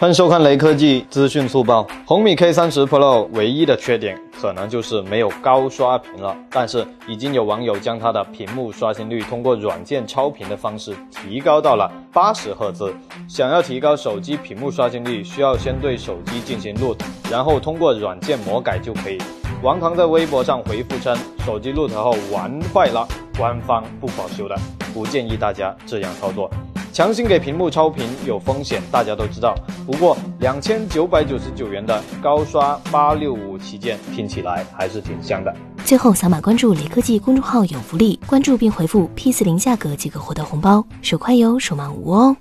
欢迎收看雷科技资讯速报。红米 K 三十 Pro 唯一的缺点可能就是没有高刷屏了，但是已经有网友将它的屏幕刷新率通过软件超频的方式提高到了八十赫兹。想要提高手机屏幕刷新率，需要先对手机进行 root，然后通过软件魔改就可以。王唐在微博上回复称，手机 root 后玩坏了，官方不保修的，不建议大家这样操作。强行给屏幕超频有风险，大家都知道。不过两千九百九十九元的高刷八六五旗舰听起来还是挺香的。最后扫码关注雷科技公众号有福利，关注并回复 P 四零价格即可获得红包，手快有，手慢无哦。